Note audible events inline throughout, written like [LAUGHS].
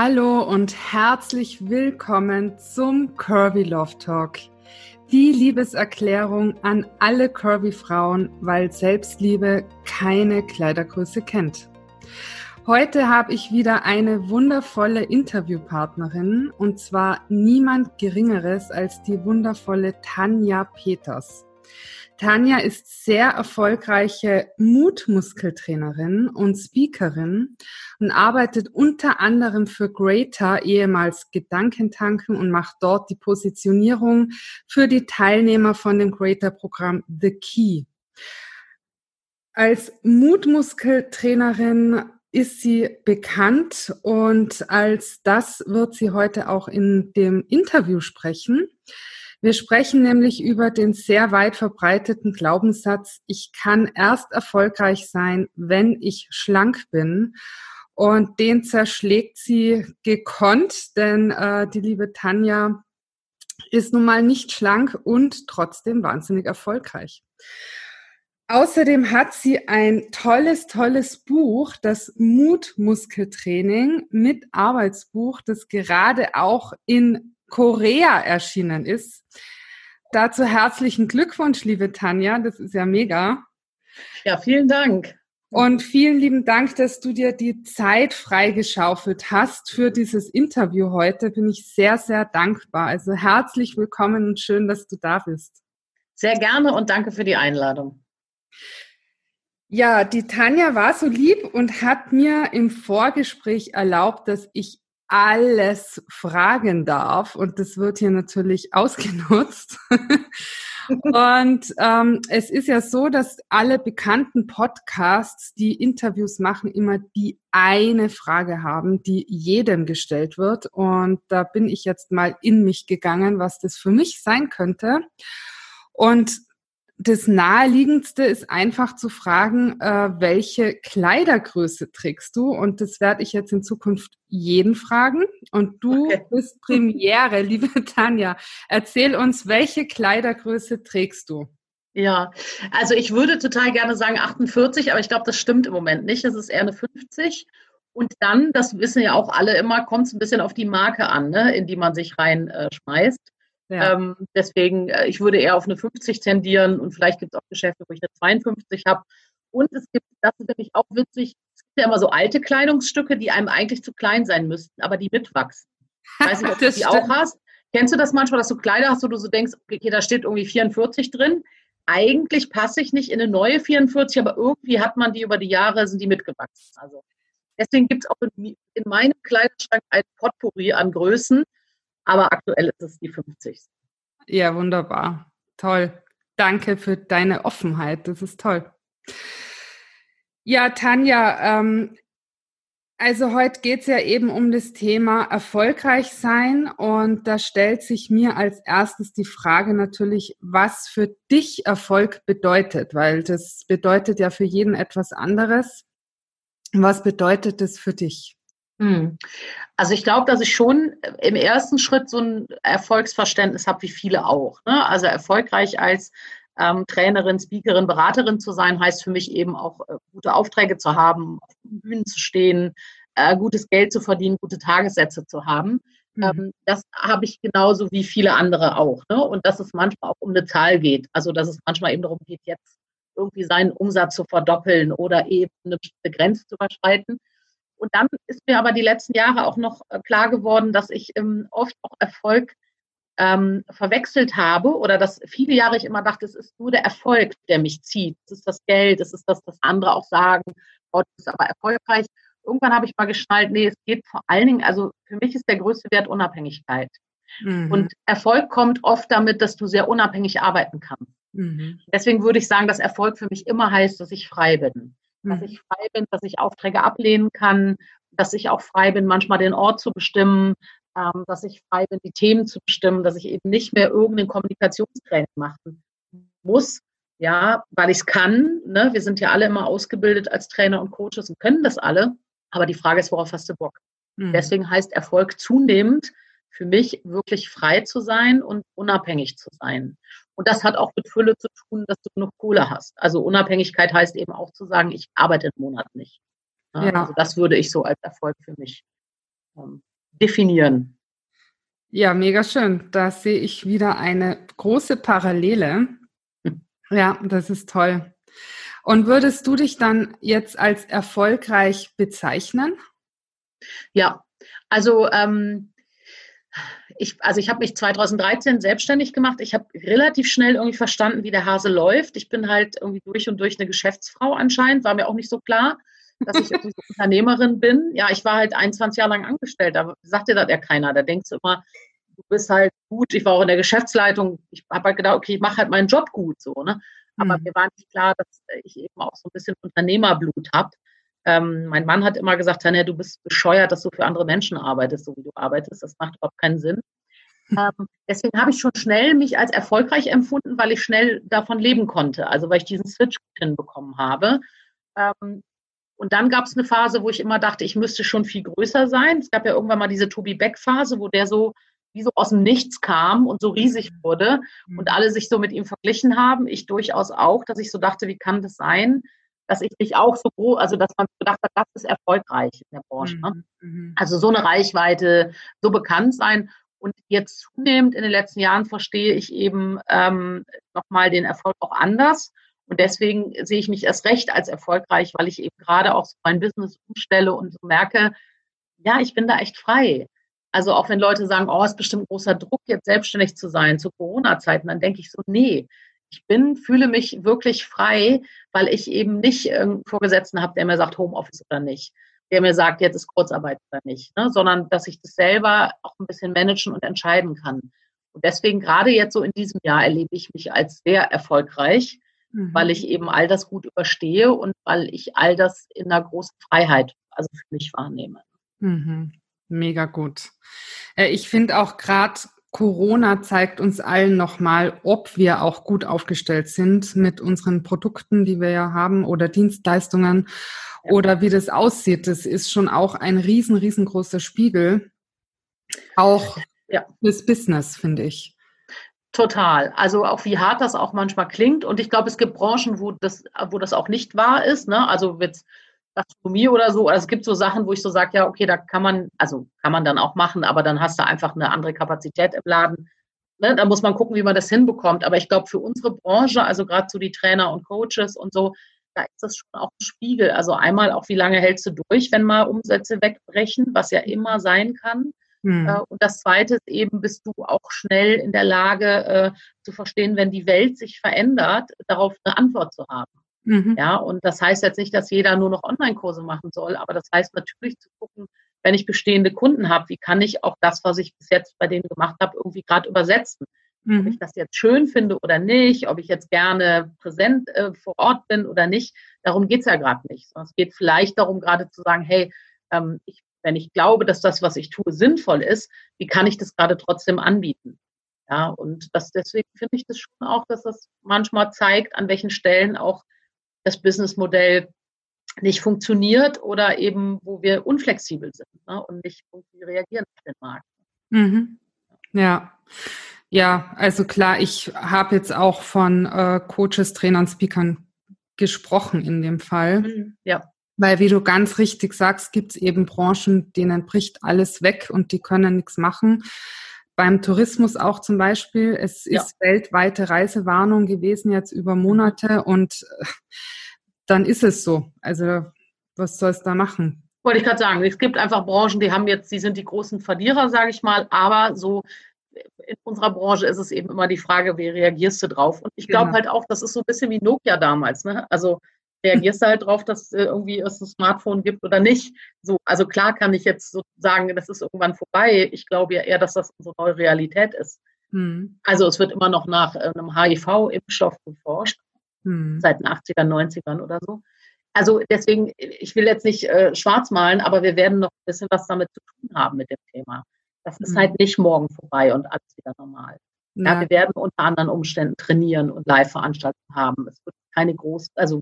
Hallo und herzlich willkommen zum Curvy Love Talk. Die Liebeserklärung an alle Curvy Frauen, weil Selbstliebe keine Kleidergröße kennt. Heute habe ich wieder eine wundervolle Interviewpartnerin und zwar niemand Geringeres als die wundervolle Tanja Peters. Tanja ist sehr erfolgreiche Mutmuskeltrainerin und Speakerin und arbeitet unter anderem für Greater, ehemals Gedankentanken und macht dort die Positionierung für die Teilnehmer von dem Greater-Programm The Key. Als Mutmuskeltrainerin ist sie bekannt und als das wird sie heute auch in dem Interview sprechen. Wir sprechen nämlich über den sehr weit verbreiteten Glaubenssatz, ich kann erst erfolgreich sein, wenn ich schlank bin. Und den zerschlägt sie gekonnt, denn äh, die liebe Tanja ist nun mal nicht schlank und trotzdem wahnsinnig erfolgreich. Außerdem hat sie ein tolles, tolles Buch, das Mutmuskeltraining mit Arbeitsbuch, das gerade auch in Korea erschienen ist. Dazu herzlichen Glückwunsch, liebe Tanja. Das ist ja mega. Ja, vielen Dank. Und vielen lieben Dank, dass du dir die Zeit freigeschaufelt hast für dieses Interview heute. Bin ich sehr, sehr dankbar. Also herzlich willkommen und schön, dass du da bist. Sehr gerne und danke für die Einladung. Ja, die Tanja war so lieb und hat mir im Vorgespräch erlaubt, dass ich alles fragen darf. Und das wird hier natürlich [LAUGHS] ausgenutzt. und ähm, es ist ja so, dass alle bekannten Podcasts, die Interviews machen, immer die eine Frage haben, die jedem gestellt wird. Und da bin ich jetzt mal in mich gegangen, was das für mich sein könnte. Und das Naheliegendste ist einfach zu fragen, äh, welche Kleidergröße trägst du? Und das werde ich jetzt in Zukunft jeden fragen. Und du okay. [LAUGHS] bist Premiere, liebe Tanja. Erzähl uns, welche Kleidergröße trägst du? Ja, also ich würde total gerne sagen 48, aber ich glaube, das stimmt im Moment nicht. Es ist eher eine 50. Und dann, das wissen ja auch alle immer, kommt es ein bisschen auf die Marke an, ne, in die man sich reinschmeißt. Äh, ja. Ähm, deswegen, äh, ich würde eher auf eine 50 tendieren und vielleicht gibt es auch Geschäfte, wo ich eine 52 habe. Und es gibt, das ist nämlich auch witzig, es gibt ja immer so alte Kleidungsstücke, die einem eigentlich zu klein sein müssten, aber die mitwachsen. Ich [LAUGHS] weiß nicht, ob du die auch hast. Kennst du das manchmal, dass du Kleider hast, wo du so denkst, okay, da steht irgendwie 44 drin. Eigentlich passe ich nicht in eine neue 44, aber irgendwie hat man die über die Jahre, sind die mitgewachsen. Also deswegen gibt es auch in, in meinem Kleiderschrank ein Potpourri an Größen aber aktuell ist es die 50. Ja, wunderbar. Toll. Danke für deine Offenheit. Das ist toll. Ja, Tanja, ähm, also heute geht es ja eben um das Thema erfolgreich sein und da stellt sich mir als erstes die Frage natürlich, was für dich Erfolg bedeutet, weil das bedeutet ja für jeden etwas anderes. Was bedeutet das für dich? Hm. Also ich glaube, dass ich schon im ersten Schritt so ein Erfolgsverständnis habe, wie viele auch. Ne? Also erfolgreich als ähm, Trainerin, Speakerin, Beraterin zu sein, heißt für mich eben auch äh, gute Aufträge zu haben, auf Bühnen zu stehen, äh, gutes Geld zu verdienen, gute Tagessätze zu haben. Mhm. Ähm, das habe ich genauso wie viele andere auch. Ne? Und dass es manchmal auch um eine Zahl geht. Also dass es manchmal eben darum geht, jetzt irgendwie seinen Umsatz zu verdoppeln oder eben eine bestimmte Grenze zu überschreiten. Und dann ist mir aber die letzten Jahre auch noch äh, klar geworden, dass ich ähm, oft auch Erfolg ähm, verwechselt habe oder dass viele Jahre ich immer dachte, es ist nur der Erfolg, der mich zieht. Es ist das Geld, es ist das, was andere auch sagen, Gott ist aber erfolgreich. Irgendwann habe ich mal geschnallt, nee, es geht vor allen Dingen, also für mich ist der größte Wert Unabhängigkeit. Mhm. Und Erfolg kommt oft damit, dass du sehr unabhängig arbeiten kannst. Mhm. Deswegen würde ich sagen, dass Erfolg für mich immer heißt, dass ich frei bin dass mhm. ich frei bin, dass ich Aufträge ablehnen kann, dass ich auch frei bin, manchmal den Ort zu bestimmen, ähm, dass ich frei bin, die Themen zu bestimmen, dass ich eben nicht mehr irgendein Kommunikationstraining machen muss, ja, weil ich es kann. Ne? Wir sind ja alle immer ausgebildet als Trainer und Coaches und können das alle. Aber die Frage ist, worauf hast du Bock? Mhm. Deswegen heißt Erfolg zunehmend für mich wirklich frei zu sein und unabhängig zu sein. Und das hat auch mit Fülle zu tun, dass du genug Kohle hast. Also Unabhängigkeit heißt eben auch zu sagen, ich arbeite einen Monat nicht. Ja. Also das würde ich so als Erfolg für mich ähm, definieren. Ja, mega schön. Da sehe ich wieder eine große Parallele. Hm. Ja, das ist toll. Und würdest du dich dann jetzt als erfolgreich bezeichnen? Ja, also ähm, ich, also ich habe mich 2013 selbstständig gemacht. Ich habe relativ schnell irgendwie verstanden, wie der Hase läuft. Ich bin halt irgendwie durch und durch eine Geschäftsfrau anscheinend, war mir auch nicht so klar, dass ich irgendwie so [LAUGHS] Unternehmerin bin. Ja, ich war halt 21 Jahre lang angestellt, da sagt dir das ja keiner. Da denkst du immer, du bist halt gut. Ich war auch in der Geschäftsleitung. Ich habe halt gedacht, okay, ich mache halt meinen Job gut so. Ne? Aber mhm. mir war nicht klar, dass ich eben auch so ein bisschen Unternehmerblut habe. Ähm, mein Mann hat immer gesagt, Tanja, du bist bescheuert, dass du für andere Menschen arbeitest, so wie du arbeitest. Das macht überhaupt keinen Sinn. Ähm, deswegen habe ich schon schnell mich als erfolgreich empfunden, weil ich schnell davon leben konnte. Also weil ich diesen Switch hinbekommen habe. Ähm, und dann gab es eine Phase, wo ich immer dachte, ich müsste schon viel größer sein. Es gab ja irgendwann mal diese Tobi Beck-Phase, wo der so wie so aus dem Nichts kam und so riesig mhm. wurde und mhm. alle sich so mit ihm verglichen haben. Ich durchaus auch, dass ich so dachte, wie kann das sein, dass ich mich auch so groß, also dass man gedacht hat, das ist erfolgreich in der Branche. Ne? Mhm. Also so eine Reichweite, so bekannt sein. Und jetzt zunehmend in den letzten Jahren verstehe ich eben ähm, nochmal den Erfolg auch anders. Und deswegen sehe ich mich erst recht als erfolgreich, weil ich eben gerade auch so mein Business umstelle und so merke, ja, ich bin da echt frei. Also auch wenn Leute sagen, oh, es ist bestimmt großer Druck, jetzt selbstständig zu sein zu Corona-Zeiten, dann denke ich so, nee, ich bin, fühle mich wirklich frei, weil ich eben nicht einen Vorgesetzten habe, der mir sagt Homeoffice oder nicht, der mir sagt, jetzt ist Kurzarbeit oder nicht, ne? sondern dass ich das selber auch ein bisschen managen und entscheiden kann. Und deswegen gerade jetzt so in diesem Jahr erlebe ich mich als sehr erfolgreich, mhm. weil ich eben all das gut überstehe und weil ich all das in einer großen Freiheit, also für mich wahrnehme. Mhm. Mega gut. Äh, ich finde auch gerade Corona zeigt uns allen nochmal, ob wir auch gut aufgestellt sind mit unseren Produkten, die wir ja haben oder Dienstleistungen ja. oder wie das aussieht. Das ist schon auch ein riesen, riesengroßer Spiegel. Auch ja. fürs Business, finde ich. Total. Also auch wie hart das auch manchmal klingt. Und ich glaube, es gibt Branchen, wo das, wo das auch nicht wahr ist. Ne? Also jetzt Gastronomie oder so. Also es gibt so Sachen, wo ich so sage, ja, okay, da kann man, also kann man dann auch machen, aber dann hast du einfach eine andere Kapazität im Laden. Ne? Da muss man gucken, wie man das hinbekommt. Aber ich glaube, für unsere Branche, also gerade so die Trainer und Coaches und so, da ist das schon auch ein Spiegel. Also einmal auch, wie lange hältst du durch, wenn mal Umsätze wegbrechen, was ja immer sein kann. Hm. Äh, und das Zweite ist eben, bist du auch schnell in der Lage äh, zu verstehen, wenn die Welt sich verändert, darauf eine Antwort zu haben. Mhm. Ja, und das heißt jetzt nicht, dass jeder nur noch Online-Kurse machen soll, aber das heißt natürlich zu gucken, wenn ich bestehende Kunden habe, wie kann ich auch das, was ich bis jetzt bei denen gemacht habe, irgendwie gerade übersetzen? Mhm. Ob ich das jetzt schön finde oder nicht, ob ich jetzt gerne präsent äh, vor Ort bin oder nicht, darum geht's ja gerade nicht. Sondern es geht vielleicht darum, gerade zu sagen, hey, ähm, ich, wenn ich glaube, dass das, was ich tue, sinnvoll ist, wie kann ich das gerade trotzdem anbieten? Ja, und das, deswegen finde ich das schon auch, dass das manchmal zeigt, an welchen Stellen auch das Businessmodell nicht funktioniert oder eben, wo wir unflexibel sind ne, und nicht irgendwie reagieren auf den Markt. Mhm. Ja. Ja, also klar, ich habe jetzt auch von äh, Coaches, Trainern, Speakern gesprochen in dem Fall. Mhm. Ja. Weil, wie du ganz richtig sagst, gibt es eben Branchen, denen bricht alles weg und die können nichts machen. Beim Tourismus auch zum Beispiel. Es ja. ist weltweite Reisewarnung gewesen jetzt über Monate und äh, dann ist es so. Also was soll es da machen? Wollte ich gerade sagen, es gibt einfach Branchen, die haben jetzt, die sind die großen Verlierer, sage ich mal, aber so in unserer Branche ist es eben immer die Frage, wie reagierst du drauf? Und ich glaube genau. halt auch, das ist so ein bisschen wie Nokia damals. Ne? Also reagierst du halt drauf, dass äh, irgendwie es ein Smartphone gibt oder nicht. So, also klar kann ich jetzt so sagen, das ist irgendwann vorbei. Ich glaube ja eher, dass das unsere neue Realität ist. Hm. Also es wird immer noch nach äh, einem HIV-Impfstoff geforscht hm. seit den 80ern, 90ern oder so. Also deswegen, ich will jetzt nicht äh, schwarz malen, aber wir werden noch ein bisschen was damit zu tun haben mit dem Thema. Das ist hm. halt nicht morgen vorbei und alles wieder normal. Ja. ja. wir werden unter anderen Umständen trainieren und Live-Veranstaltungen haben. Es wird keine große, also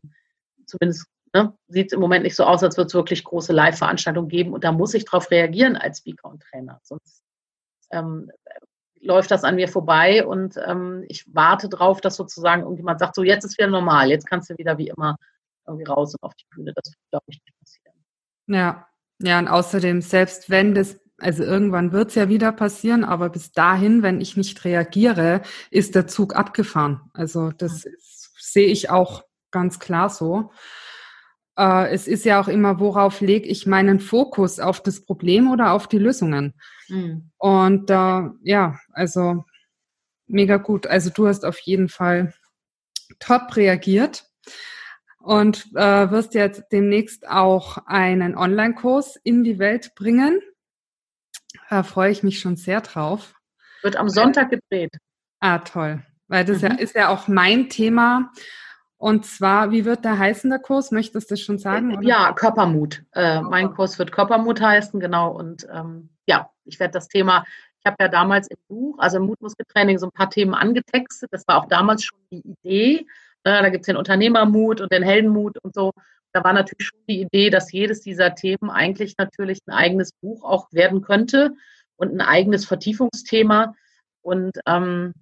zumindest ne, sieht es im Moment nicht so aus, als würde es wirklich große Live-Veranstaltungen geben. Und da muss ich darauf reagieren als Speaker und Trainer. Sonst ähm, läuft das an mir vorbei und ähm, ich warte darauf, dass sozusagen irgendjemand sagt, so jetzt ist wieder normal, jetzt kannst du wieder wie immer irgendwie raus und auf die Bühne. Das wird, glaube ich, nicht passieren. Ja, ja, und außerdem, selbst wenn das Also irgendwann wird es ja wieder passieren, aber bis dahin, wenn ich nicht reagiere, ist der Zug abgefahren. Also das sehe ich auch ganz klar so. Äh, es ist ja auch immer, worauf lege ich meinen Fokus? Auf das Problem oder auf die Lösungen? Mhm. Und äh, ja, also mega gut. Also du hast auf jeden Fall top reagiert und äh, wirst jetzt demnächst auch einen Online-Kurs in die Welt bringen. Da freue ich mich schon sehr drauf. Wird am Sonntag gedreht. Ah, toll. Weil das mhm. ja, ist ja auch mein Thema. Und zwar, wie wird der heißen, der Kurs? Möchtest du schon sagen? Oder? Ja, Körpermut. Äh, mein Kurs wird Körpermut heißen, genau. Und ähm, ja, ich werde das Thema, ich habe ja damals im Buch, also im Mutmuskeltraining, so ein paar Themen angetextet. Das war auch damals schon die Idee. Ne? Da gibt es den Unternehmermut und den Heldenmut und so. Da war natürlich schon die Idee, dass jedes dieser Themen eigentlich natürlich ein eigenes Buch auch werden könnte und ein eigenes Vertiefungsthema. Und ähm,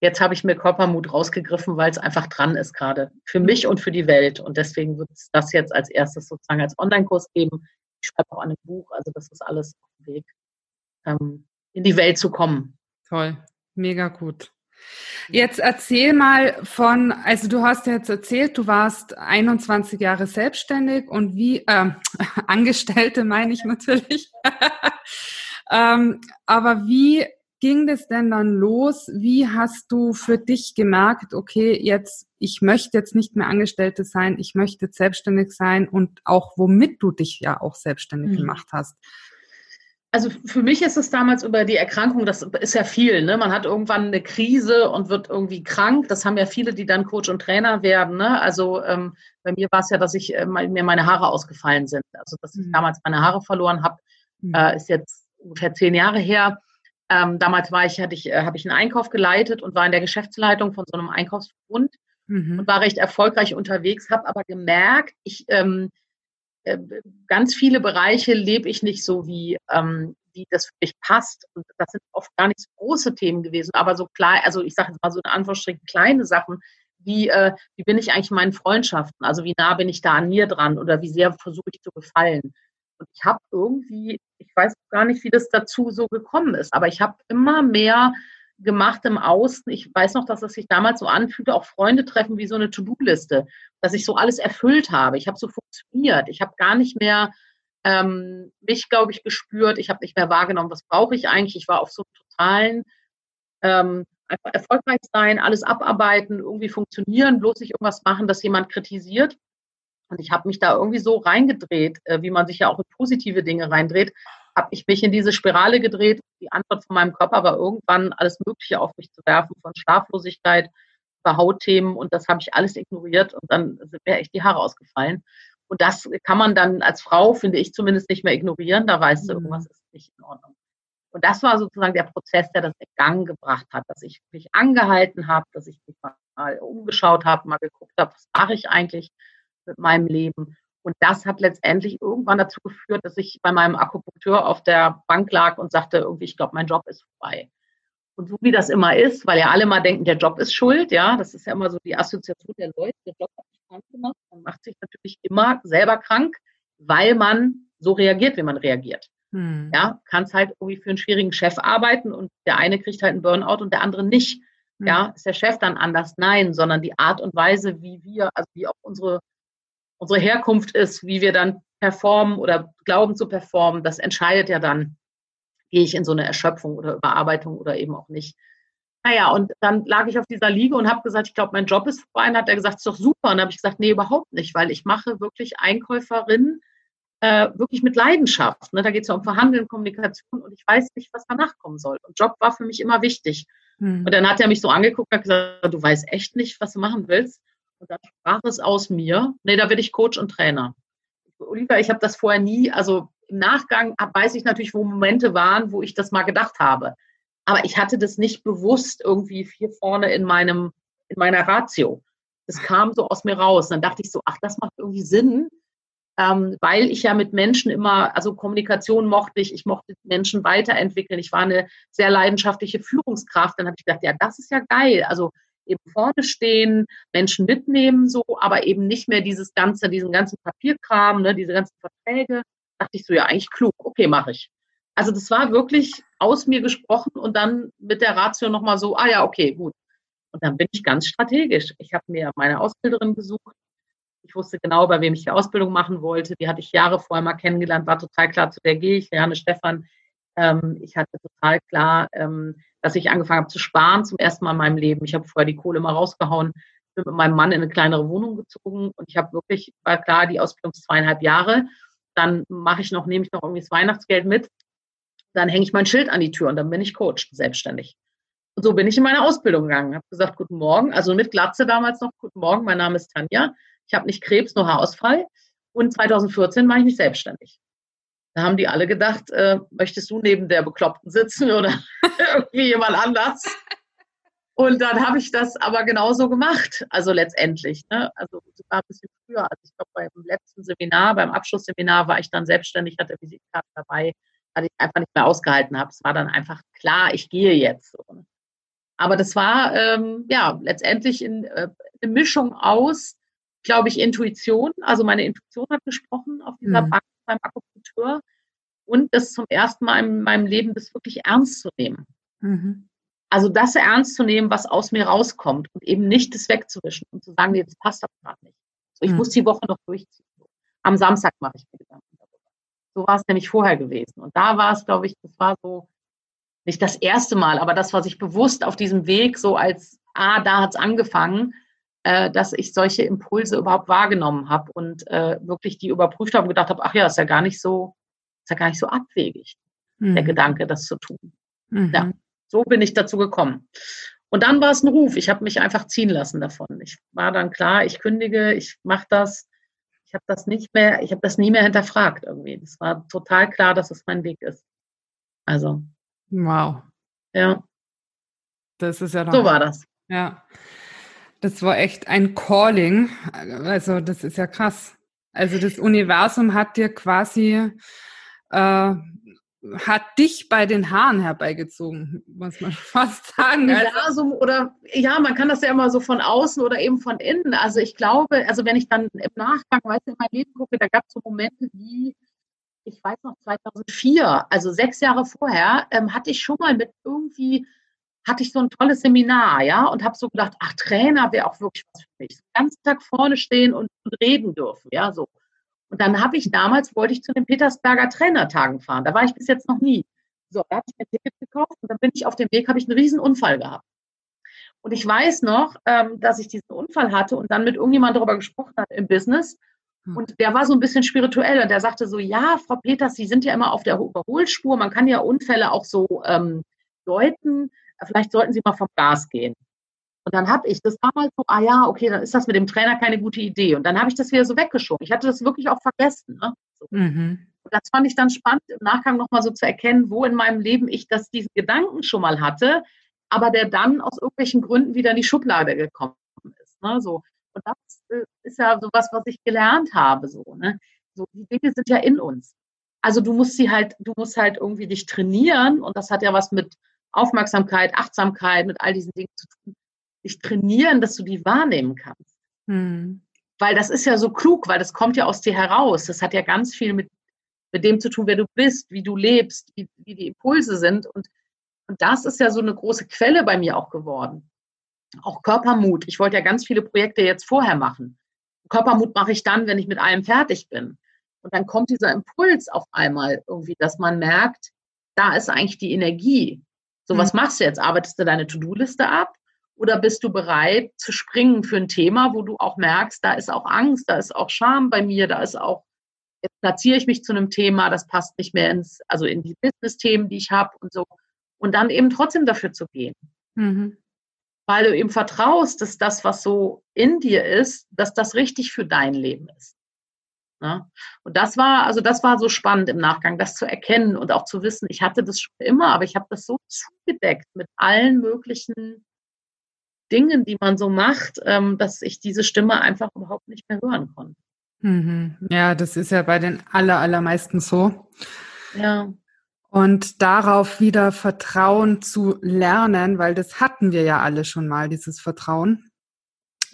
Jetzt habe ich mir Körpermut rausgegriffen, weil es einfach dran ist gerade. Für mich und für die Welt. Und deswegen wird es das jetzt als erstes sozusagen als Online-Kurs geben. Ich schreibe auch an einem Buch. Also das ist alles auf dem Weg, ähm, in die Welt zu kommen. Toll. Mega gut. Jetzt erzähl mal von, also du hast jetzt erzählt, du warst 21 Jahre selbstständig und wie, äh, [LAUGHS] Angestellte meine ich natürlich. [LAUGHS] ähm, aber wie ging das denn dann los? Wie hast du für dich gemerkt, okay, jetzt, ich möchte jetzt nicht mehr Angestellte sein, ich möchte selbstständig sein und auch womit du dich ja auch selbstständig mhm. gemacht hast? Also für mich ist es damals über die Erkrankung, das ist ja viel. Ne? Man hat irgendwann eine Krise und wird irgendwie krank. Das haben ja viele, die dann Coach und Trainer werden. Ne? Also ähm, bei mir war es ja, dass ich äh, mir meine Haare ausgefallen sind. Also dass ich mhm. damals meine Haare verloren habe, mhm. äh, ist jetzt ungefähr zehn Jahre her. Ähm, damals war ich, hatte ich, äh, habe ich einen Einkauf geleitet und war in der Geschäftsleitung von so einem Einkaufsverbund mhm. und war recht erfolgreich unterwegs, habe aber gemerkt, ich ähm, äh, ganz viele Bereiche lebe ich nicht so, wie, ähm, wie das für mich passt. Und das sind oft gar nicht so große Themen gewesen, aber so klein, also ich sage jetzt mal so in Anführungsstrichen kleine Sachen, wie, äh, wie bin ich eigentlich in meinen Freundschaften? Also wie nah bin ich da an mir dran oder wie sehr versuche ich zu gefallen? Und ich habe irgendwie, ich weiß gar nicht, wie das dazu so gekommen ist, aber ich habe immer mehr gemacht im Außen. Ich weiß noch, dass es sich damals so anfühlte, auch Freunde treffen wie so eine To-Do-Liste, dass ich so alles erfüllt habe. Ich habe so funktioniert. Ich habe gar nicht mehr ähm, mich, glaube ich, gespürt. Ich habe nicht mehr wahrgenommen, was brauche ich eigentlich. Ich war auf so einem totalen ähm, einfach erfolgreich sein, alles abarbeiten, irgendwie funktionieren, bloß nicht irgendwas machen, das jemand kritisiert. Und ich habe mich da irgendwie so reingedreht, äh, wie man sich ja auch in positive Dinge reindreht, habe ich mich in diese Spirale gedreht. Die Antwort von meinem Körper war irgendwann alles Mögliche auf mich zu werfen, von Schlaflosigkeit über Hautthemen und das habe ich alles ignoriert und dann sind mir echt die Haare ausgefallen. Und das kann man dann als Frau, finde ich, zumindest nicht mehr ignorieren. Da weiß du, mhm. irgendwas ist nicht in Ordnung. Und das war sozusagen der Prozess, der das in Gang gebracht hat, dass ich mich angehalten habe, dass ich mich mal umgeschaut habe, mal geguckt habe, was mache ich eigentlich mit meinem Leben. Und das hat letztendlich irgendwann dazu geführt, dass ich bei meinem Akupunkteur auf der Bank lag und sagte, irgendwie, ich glaube, mein Job ist vorbei. Und so wie das immer ist, weil ja alle mal denken, der Job ist schuld, ja, das ist ja immer so die Assoziation der Leute, der Job hat mich krank gemacht. Man macht sich natürlich immer selber krank, weil man so reagiert, wie man reagiert. Hm. Ja, kannst halt irgendwie für einen schwierigen Chef arbeiten und der eine kriegt halt einen Burnout und der andere nicht. Hm. Ja, ist der Chef dann anders? Nein, sondern die Art und Weise, wie wir, also wie auch unsere unsere Herkunft ist, wie wir dann performen oder glauben zu performen, das entscheidet ja dann, gehe ich in so eine Erschöpfung oder Überarbeitung oder eben auch nicht. Naja, und dann lag ich auf dieser Liege und habe gesagt, ich glaube, mein Job ist vorbei. Und hat er gesagt, ist doch super. Und dann habe ich gesagt, nee, überhaupt nicht, weil ich mache wirklich Einkäuferin äh, wirklich mit Leidenschaft. Ne? Da geht es ja um Verhandeln, Kommunikation und ich weiß nicht, was danach kommen soll. Und Job war für mich immer wichtig. Hm. Und dann hat er mich so angeguckt und hat gesagt, du weißt echt nicht, was du machen willst. Und dann sprach es aus mir, nee, da werde ich Coach und Trainer. Oliver, ich habe das vorher nie, also im Nachgang weiß ich natürlich, wo Momente waren, wo ich das mal gedacht habe. Aber ich hatte das nicht bewusst irgendwie hier vorne in meinem, in meiner Ratio. Das kam so aus mir raus. Und dann dachte ich so, ach, das macht irgendwie Sinn, ähm, weil ich ja mit Menschen immer, also Kommunikation mochte ich, ich mochte Menschen weiterentwickeln. Ich war eine sehr leidenschaftliche Führungskraft. Dann habe ich gedacht, ja, das ist ja geil. Also eben vorne stehen, Menschen mitnehmen so, aber eben nicht mehr dieses ganze, diesen ganzen Papierkram, ne, diese ganzen Verträge. Dachte ich so, ja, eigentlich klug, okay, mache ich. Also das war wirklich aus mir gesprochen und dann mit der Ratio nochmal so, ah ja, okay, gut. Und dann bin ich ganz strategisch. Ich habe mir meine Ausbilderin gesucht. Ich wusste genau, bei wem ich die Ausbildung machen wollte. Die hatte ich Jahre vorher mal kennengelernt, war total klar, zu der gehe ich. Leanne Stefan. Ähm, ich hatte total klar, ähm, dass ich angefangen habe zu sparen zum ersten Mal in meinem Leben. Ich habe vorher die Kohle mal rausgehauen, bin mit meinem Mann in eine kleinere Wohnung gezogen und ich habe wirklich, war klar, die Ausbildung ist zweieinhalb Jahre. Dann mache ich noch, nehme ich noch irgendwie das Weihnachtsgeld mit. Dann hänge ich mein Schild an die Tür und dann bin ich Coach, selbstständig. Und so bin ich in meine Ausbildung gegangen. Habe gesagt, guten Morgen, also mit Glatze damals noch, guten Morgen, mein Name ist Tanja. Ich habe nicht Krebs, nur Haarausfall. Und 2014 war ich nicht selbstständig. Da haben die alle gedacht, äh, möchtest du neben der Bekloppten sitzen oder [LAUGHS] irgendwie jemand anders? Und dann habe ich das aber genauso gemacht, also letztendlich. Ne? Also sogar ein bisschen früher. Also ich glaube, beim letzten Seminar, beim Abschlussseminar war ich dann selbstständig, hatte Visitkarte dabei, weil ich einfach nicht mehr ausgehalten habe. Es war dann einfach klar, ich gehe jetzt. Aber das war ähm, ja letztendlich in, äh, eine Mischung aus, glaube ich, Intuition. Also meine Intuition hat gesprochen auf dieser mhm. Bank beim Akupunkteur und das zum ersten Mal in meinem Leben, das wirklich ernst zu nehmen. Mhm. Also das ernst zu nehmen, was aus mir rauskommt und eben nicht das wegzuwischen und zu sagen, nee, das passt aber gerade nicht. So, ich mhm. muss die Woche noch durchziehen. Am Samstag mache ich mir Gedanken darüber. So war es nämlich vorher gewesen. Und da war es, glaube ich, das war so nicht das erste Mal, aber das, was ich bewusst auf diesem Weg so als, ah, da hat es angefangen, äh, dass ich solche Impulse überhaupt wahrgenommen habe und äh, wirklich die überprüft habe und gedacht habe, ach ja, ist ja gar nicht so, ist ja gar nicht so abwegig, mhm. der Gedanke, das zu tun. Mhm. Ja, so bin ich dazu gekommen. Und dann war es ein Ruf. Ich habe mich einfach ziehen lassen davon. Ich war dann klar, ich kündige, ich mache das. Ich habe das nicht mehr, ich habe das nie mehr hinterfragt irgendwie. Das war total klar, dass es mein Weg ist. Also Wow. Ja. Das ist ja doch, So war das. Ja. Das war echt ein Calling. Also, das ist ja krass. Also, das Universum hat dir quasi, äh, hat dich bei den Haaren herbeigezogen, muss man [LAUGHS] fast sagen. Also Universum oder, ja, man kann das ja immer so von außen oder eben von innen. Also, ich glaube, also, wenn ich dann im Nachgang, weißt du, in mein Leben gucke, da gab es so Momente wie, ich weiß noch, 2004, also sechs Jahre vorher, ähm, hatte ich schon mal mit irgendwie, hatte ich so ein tolles Seminar, ja, und habe so gedacht, ach, Trainer wäre auch wirklich was für mich. Den ganzen Tag vorne stehen und, und reden dürfen, ja, so. Und dann habe ich damals, wollte ich zu den Petersberger Trainertagen fahren. Da war ich bis jetzt noch nie. So, da habe ich mir ein Ticket gekauft und dann bin ich auf dem Weg, habe ich einen riesen Unfall gehabt. Und ich weiß noch, ähm, dass ich diesen Unfall hatte und dann mit irgendjemand darüber gesprochen hat im Business. Hm. Und der war so ein bisschen spirituell und der sagte so, ja, Frau Peters, Sie sind ja immer auf der Überholspur, man kann ja Unfälle auch so ähm, deuten, vielleicht sollten Sie mal vom Gas gehen. Und dann habe ich das damals so, ah ja, okay, dann ist das mit dem Trainer keine gute Idee. Und dann habe ich das wieder so weggeschoben. Ich hatte das wirklich auch vergessen. Ne? So. Mhm. Und das fand ich dann spannend, im Nachgang nochmal so zu erkennen, wo in meinem Leben ich das, diesen Gedanken schon mal hatte, aber der dann aus irgendwelchen Gründen wieder in die Schublade gekommen ist. Ne? So. Und das äh, ist ja so was, was ich gelernt habe. So, ne? so, die Dinge sind ja in uns. Also du musst sie halt, du musst halt irgendwie dich trainieren und das hat ja was mit Aufmerksamkeit, Achtsamkeit, mit all diesen Dingen zu tun. Dich trainieren, dass du die wahrnehmen kannst. Hm. Weil das ist ja so klug, weil das kommt ja aus dir heraus. Das hat ja ganz viel mit, mit dem zu tun, wer du bist, wie du lebst, wie, wie die Impulse sind. Und, und das ist ja so eine große Quelle bei mir auch geworden auch Körpermut. Ich wollte ja ganz viele Projekte jetzt vorher machen. Körpermut mache ich dann, wenn ich mit allem fertig bin. Und dann kommt dieser Impuls auf einmal irgendwie, dass man merkt, da ist eigentlich die Energie. So, was mhm. machst du jetzt? Arbeitest du deine To-Do-Liste ab? Oder bist du bereit zu springen für ein Thema, wo du auch merkst, da ist auch Angst, da ist auch Scham bei mir, da ist auch, jetzt platziere ich mich zu einem Thema, das passt nicht mehr ins, also in die Business-Themen, die ich habe und so. Und dann eben trotzdem dafür zu gehen. Mhm weil du eben vertraust, dass das, was so in dir ist, dass das richtig für dein Leben ist. Ne? Und das war, also das war so spannend im Nachgang, das zu erkennen und auch zu wissen, ich hatte das schon immer, aber ich habe das so zugedeckt mit allen möglichen Dingen, die man so macht, ähm, dass ich diese Stimme einfach überhaupt nicht mehr hören konnte. Mhm. Ja, das ist ja bei den aller, allermeisten so. Ja. Und darauf wieder Vertrauen zu lernen, weil das hatten wir ja alle schon mal, dieses Vertrauen.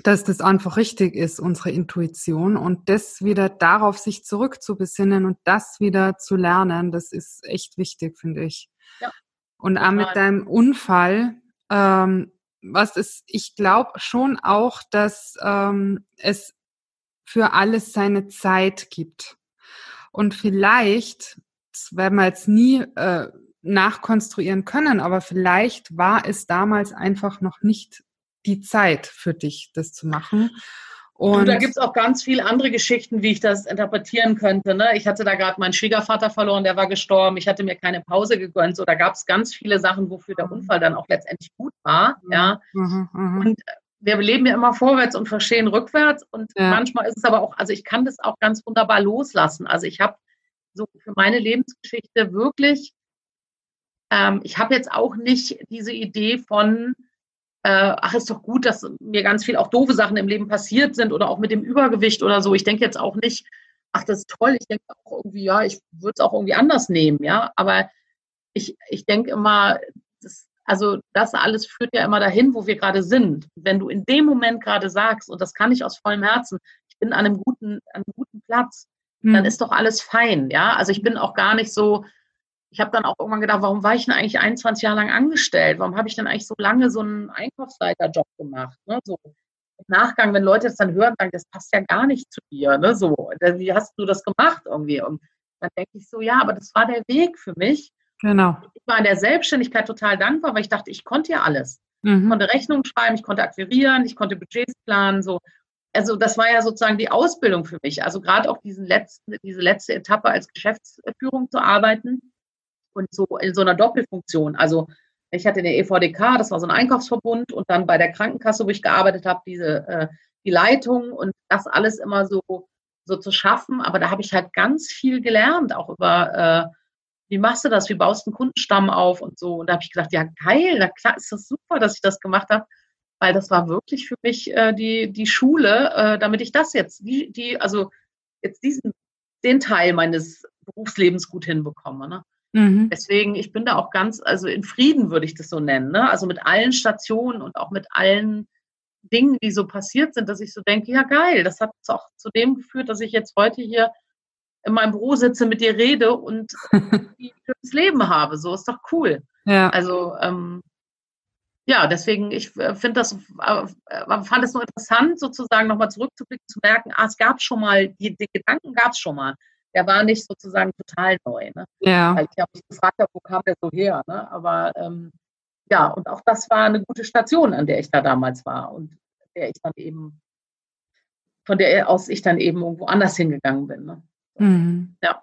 Dass das einfach richtig ist, unsere Intuition und das wieder darauf sich zurückzubesinnen und das wieder zu lernen, das ist echt wichtig, finde ich. Ja. Und auch mit deinem Unfall, ähm, was ist, ich glaube schon auch, dass ähm, es für alles seine Zeit gibt. Und vielleicht, das werden wir jetzt nie äh, nachkonstruieren können, aber vielleicht war es damals einfach noch nicht die Zeit für dich, das zu machen. Und du, da gibt es auch ganz viele andere Geschichten, wie ich das interpretieren könnte. Ne? Ich hatte da gerade meinen Schwiegervater verloren, der war gestorben. Ich hatte mir keine Pause gegönnt. So, da gab es ganz viele Sachen, wofür der Unfall dann auch letztendlich gut war. Ja. Mhm, mhm. Und wir leben ja immer vorwärts und verstehen rückwärts. Und ja. manchmal ist es aber auch, also ich kann das auch ganz wunderbar loslassen. Also ich habe so für meine Lebensgeschichte wirklich, ähm, ich habe jetzt auch nicht diese Idee von, äh, ach, ist doch gut, dass mir ganz viel auch doofe Sachen im Leben passiert sind oder auch mit dem Übergewicht oder so. Ich denke jetzt auch nicht, ach, das ist toll. Ich denke auch irgendwie, ja, ich würde es auch irgendwie anders nehmen, ja. Aber ich, ich denke immer, das, also das alles führt ja immer dahin, wo wir gerade sind. Wenn du in dem Moment gerade sagst, und das kann ich aus vollem Herzen, ich bin an einem guten, an einem guten Platz, mhm. dann ist doch alles fein, ja. Also ich bin auch gar nicht so, ich habe dann auch irgendwann gedacht, warum war ich denn eigentlich 21 Jahre lang angestellt? Warum habe ich denn eigentlich so lange so einen Einkaufsleiterjob gemacht? Ne? So im Nachgang, wenn Leute das dann hören, sagen, das passt ja gar nicht zu dir. Ne? So, wie hast du das gemacht irgendwie? Und dann denke ich so, ja, aber das war der Weg für mich. Genau. Ich war in der Selbstständigkeit total dankbar, weil ich dachte, ich konnte ja alles. Mhm. Ich konnte Rechnungen schreiben, ich konnte akquirieren, ich konnte Budgets planen, so. Also das war ja sozusagen die Ausbildung für mich. Also gerade auch diesen letzten, diese letzte Etappe als Geschäftsführung zu arbeiten und so in so einer Doppelfunktion. Also ich hatte in der EVDK, das war so ein Einkaufsverbund und dann bei der Krankenkasse, wo ich gearbeitet habe, diese äh, die Leitung und das alles immer so so zu schaffen. Aber da habe ich halt ganz viel gelernt, auch über äh, wie machst du das, wie baust du einen Kundenstamm auf und so. Und da habe ich gedacht, ja geil, na klar ist das super, dass ich das gemacht habe, weil das war wirklich für mich äh, die die Schule, äh, damit ich das jetzt die die also jetzt diesen den Teil meines Berufslebens gut hinbekomme. Ne? Mhm. Deswegen, ich bin da auch ganz, also in Frieden würde ich das so nennen. Ne? Also mit allen Stationen und auch mit allen Dingen, die so passiert sind, dass ich so denke, ja geil, das hat auch zu dem geführt, dass ich jetzt heute hier in meinem Büro sitze, mit dir rede und [LAUGHS] ein schönes Leben habe. So ist doch cool. Ja. Also ähm, ja, deswegen, ich äh, finde das, äh, fand es nur interessant, sozusagen nochmal zurückzublicken, zu merken, ah, es gab schon mal, die, die Gedanken gab es schon mal der war nicht sozusagen total neu. Ne? Ja. Weil ich habe mich gefragt, wo kam der so her? Ne? Aber ähm, ja, und auch das war eine gute Station, an der ich da damals war und der ich dann eben, von der aus ich dann eben irgendwo anders hingegangen bin. Ne? Mhm. Ja.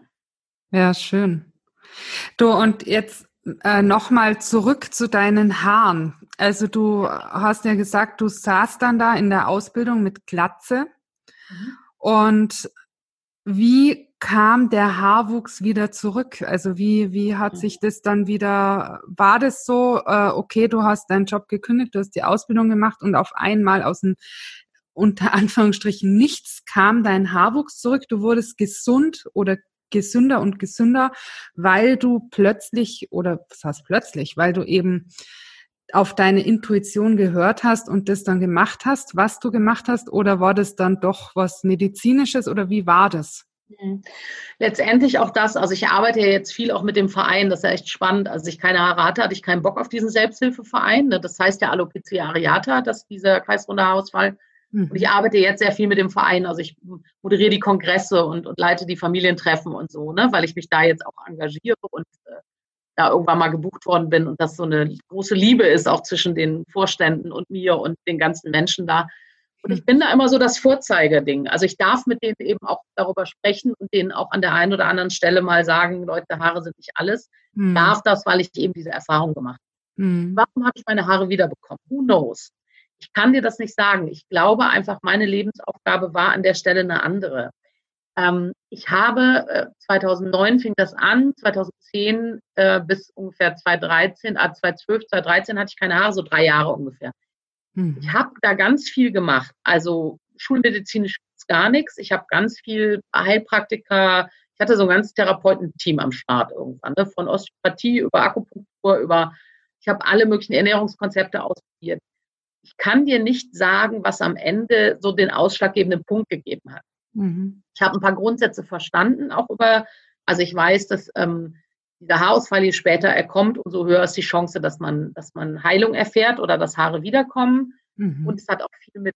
Ja, schön. Du, und jetzt äh, nochmal zurück zu deinen Haaren. Also du hast ja gesagt, du saßt dann da in der Ausbildung mit Glatze. Mhm. Und wie kam der Haarwuchs wieder zurück? Also wie, wie hat sich das dann wieder, war das so, äh, okay, du hast deinen Job gekündigt, du hast die Ausbildung gemacht und auf einmal aus dem unter [LAUGHS] Anführungsstrichen nichts kam dein Haarwuchs zurück, du wurdest gesund oder gesünder und gesünder, weil du plötzlich oder was heißt plötzlich, weil du eben auf deine Intuition gehört hast und das dann gemacht hast, was du gemacht hast, oder war das dann doch was medizinisches oder wie war das? Mhm. Letztendlich auch das, also ich arbeite ja jetzt viel auch mit dem Verein, das ist ja echt spannend. Als ich keine Haare hatte, hatte ich keinen Bock auf diesen Selbsthilfeverein. Ne? Das heißt ja Alopecia areata, das ist dieser kreisrunde Haarausfall. Mhm. Und ich arbeite jetzt sehr viel mit dem Verein. Also ich moderiere die Kongresse und, und leite die Familientreffen und so, ne? weil ich mich da jetzt auch engagiere und äh, da irgendwann mal gebucht worden bin und das so eine große Liebe ist auch zwischen den Vorständen und mir und den ganzen Menschen da. Und ich bin da immer so das Vorzeigerding. Also ich darf mit denen eben auch darüber sprechen und denen auch an der einen oder anderen Stelle mal sagen, Leute, Haare sind nicht alles. Mhm. Darf das, weil ich eben diese Erfahrung gemacht habe. Mhm. Warum habe ich meine Haare wiederbekommen? Who knows? Ich kann dir das nicht sagen. Ich glaube einfach, meine Lebensaufgabe war an der Stelle eine andere. Ähm, ich habe, äh, 2009 fing das an, 2010 äh, bis ungefähr 2013, ah, 2012, 2013 hatte ich keine Haare, so drei Jahre ungefähr. Mhm. Ich habe da ganz viel gemacht. Also schulmedizinisch gar nichts. Ich habe ganz viel Heilpraktiker. Ich hatte so ein ganzes Therapeutenteam am Start irgendwann, ne? von Osteopathie über Akupunktur, über, ich habe alle möglichen Ernährungskonzepte ausprobiert. ich kann dir nicht sagen, was am Ende so den ausschlaggebenden Punkt gegeben hat. Mhm. Ich habe ein paar Grundsätze verstanden, auch über, also ich weiß, dass ähm, dieser Haarausfall, je später er kommt, umso höher ist die Chance, dass man, dass man Heilung erfährt oder dass Haare wiederkommen. Mhm. Und es hat auch viel mit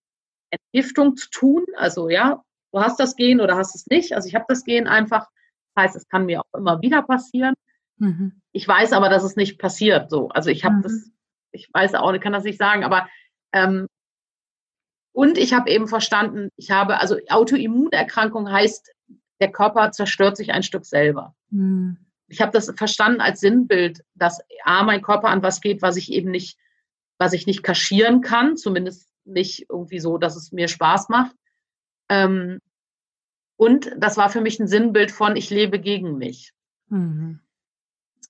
Entgiftung zu tun. Also ja, du hast das Gen oder hast es nicht. Also ich habe das Gen einfach. Das heißt, es kann mir auch immer wieder passieren. Mhm. Ich weiß aber, dass es nicht passiert. So, also ich habe mhm. das, ich weiß auch, ich kann das nicht sagen, aber ähm, und ich habe eben verstanden, ich habe, also Autoimmunerkrankung heißt, der Körper zerstört sich ein Stück selber. Mhm. Ich habe das verstanden als Sinnbild, dass A, mein Körper an was geht, was ich eben nicht, was ich nicht kaschieren kann, zumindest nicht irgendwie so, dass es mir Spaß macht. Ähm, und das war für mich ein Sinnbild von, ich lebe gegen mich. Mhm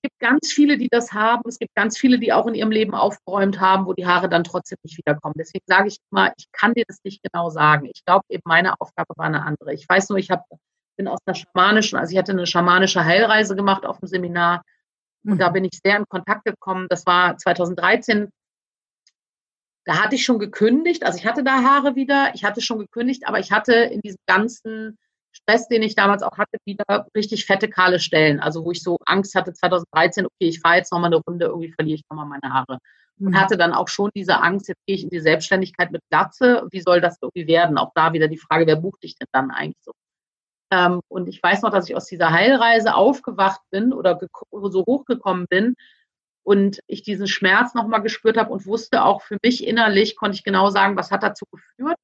gibt ganz viele, die das haben. Es gibt ganz viele, die auch in ihrem Leben aufgeräumt haben, wo die Haare dann trotzdem nicht wiederkommen. Deswegen sage ich immer, ich kann dir das nicht genau sagen. Ich glaube eben, meine Aufgabe war eine andere. Ich weiß nur, ich hab, bin aus einer schamanischen, also ich hatte eine schamanische Heilreise gemacht auf dem Seminar. Und da mhm. bin ich sehr in Kontakt gekommen. Das war 2013. Da hatte ich schon gekündigt. Also ich hatte da Haare wieder. Ich hatte schon gekündigt, aber ich hatte in diesem ganzen Stress, den ich damals auch hatte, wieder richtig fette, kahle Stellen. Also wo ich so Angst hatte 2013, okay, ich fahre jetzt nochmal eine Runde, irgendwie verliere ich nochmal meine Haare. Und mhm. hatte dann auch schon diese Angst, jetzt gehe ich in die Selbstständigkeit mit Glatze, wie soll das irgendwie werden? Auch da wieder die Frage, wer bucht dich denn dann eigentlich so? Ähm, und ich weiß noch, dass ich aus dieser Heilreise aufgewacht bin oder so hochgekommen bin und ich diesen Schmerz nochmal gespürt habe und wusste auch für mich innerlich, konnte ich genau sagen, was hat dazu geführt.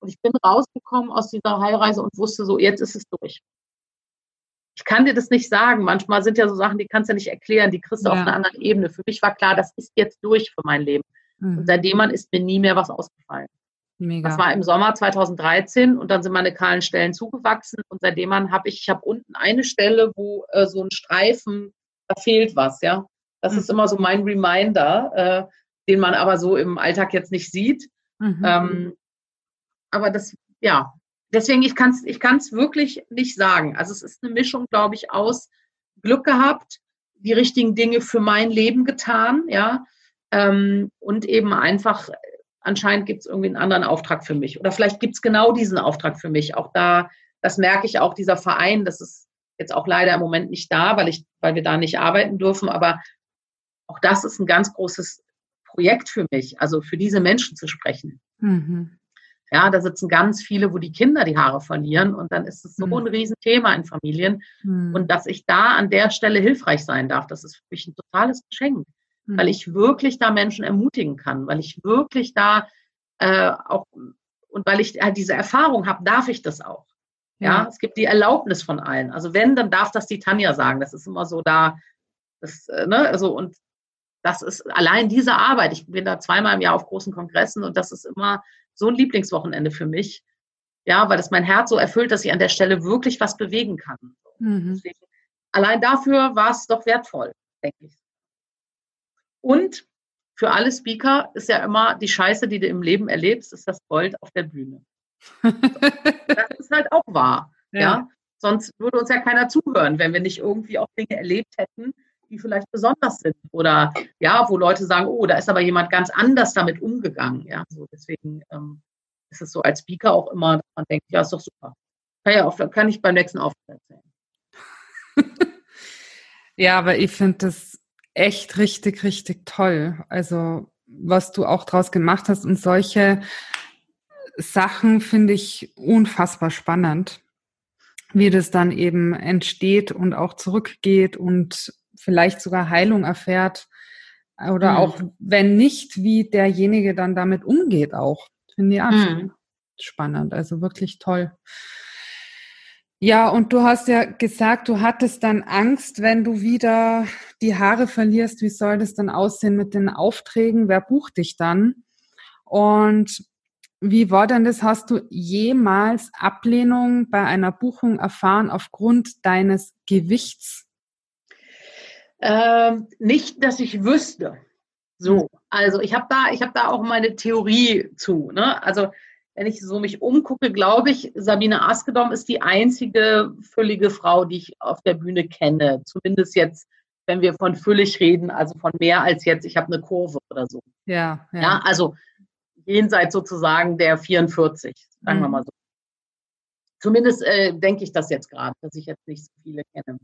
Und ich bin rausgekommen aus dieser Heilreise und wusste so, jetzt ist es durch. Ich kann dir das nicht sagen. Manchmal sind ja so Sachen, die kannst du nicht erklären, die kriegst du ja. auf einer anderen Ebene. Für mich war klar, das ist jetzt durch für mein Leben. Mhm. Und seitdem an ist mir nie mehr was ausgefallen. Mega. Das war im Sommer 2013 und dann sind meine kahlen Stellen zugewachsen und seitdem habe ich, ich habe unten eine Stelle, wo äh, so ein Streifen, da fehlt was, ja. Das mhm. ist immer so mein Reminder, äh, den man aber so im Alltag jetzt nicht sieht. Mhm. Ähm, aber das, ja, deswegen, ich kann es ich kann's wirklich nicht sagen. Also es ist eine Mischung, glaube ich, aus Glück gehabt, die richtigen Dinge für mein Leben getan, ja, ähm, und eben einfach, anscheinend gibt es irgendwie einen anderen Auftrag für mich. Oder vielleicht gibt es genau diesen Auftrag für mich. Auch da, das merke ich auch, dieser Verein, das ist jetzt auch leider im Moment nicht da, weil ich, weil wir da nicht arbeiten dürfen, aber auch das ist ein ganz großes Projekt für mich, also für diese Menschen zu sprechen. Mhm. Ja, da sitzen ganz viele, wo die Kinder die Haare verlieren und dann ist es so mhm. ein Riesenthema in Familien. Mhm. Und dass ich da an der Stelle hilfreich sein darf, das ist für mich ein totales Geschenk, mhm. weil ich wirklich da Menschen ermutigen kann, weil ich wirklich da äh, auch und weil ich halt diese Erfahrung habe, darf ich das auch. Ja, es gibt die Erlaubnis von allen. Also wenn, dann darf das die Tanja sagen. Das ist immer so da, das, äh, ne, also und das ist allein diese Arbeit. Ich bin da zweimal im Jahr auf großen Kongressen und das ist immer so ein Lieblingswochenende für mich. Ja, weil das mein Herz so erfüllt, dass ich an der Stelle wirklich was bewegen kann. Mhm. Deswegen, allein dafür war es doch wertvoll, denke ich. Und für alle Speaker ist ja immer die Scheiße, die du im Leben erlebst, ist das Gold auf der Bühne. [LAUGHS] das ist halt auch wahr. Ja. ja. Sonst würde uns ja keiner zuhören, wenn wir nicht irgendwie auch Dinge erlebt hätten, die vielleicht besonders sind. Oder ja, wo Leute sagen, oh, da ist aber jemand ganz anders damit umgegangen. Ja, so deswegen ähm, ist es so als Speaker auch immer, dass man denkt, ja, ist doch super. Kann, ja auch, kann ich beim nächsten Auftritt erzählen. [LAUGHS] ja, aber ich finde das echt richtig, richtig toll. Also, was du auch draus gemacht hast und solche Sachen finde ich unfassbar spannend, wie das dann eben entsteht und auch zurückgeht und vielleicht sogar Heilung erfährt oder mhm. auch wenn nicht, wie derjenige dann damit umgeht auch. Finde ich auch mhm. spannend, also wirklich toll. Ja, und du hast ja gesagt, du hattest dann Angst, wenn du wieder die Haare verlierst, wie soll das dann aussehen mit den Aufträgen? Wer bucht dich dann? Und wie war denn das? Hast du jemals Ablehnung bei einer Buchung erfahren aufgrund deines Gewichts? Ähm, nicht, dass ich wüsste. So, also ich habe da, ich habe da auch meine Theorie zu. Ne? Also wenn ich so mich umgucke, glaube ich, Sabine Askedom ist die einzige füllige Frau, die ich auf der Bühne kenne. Zumindest jetzt, wenn wir von füllig reden, also von mehr als jetzt, ich habe eine Kurve oder so. Ja, ja. ja also jenseits sozusagen der 44, sagen mhm. wir mal so. Zumindest äh, denke ich das jetzt gerade, dass ich jetzt nicht so viele kenne.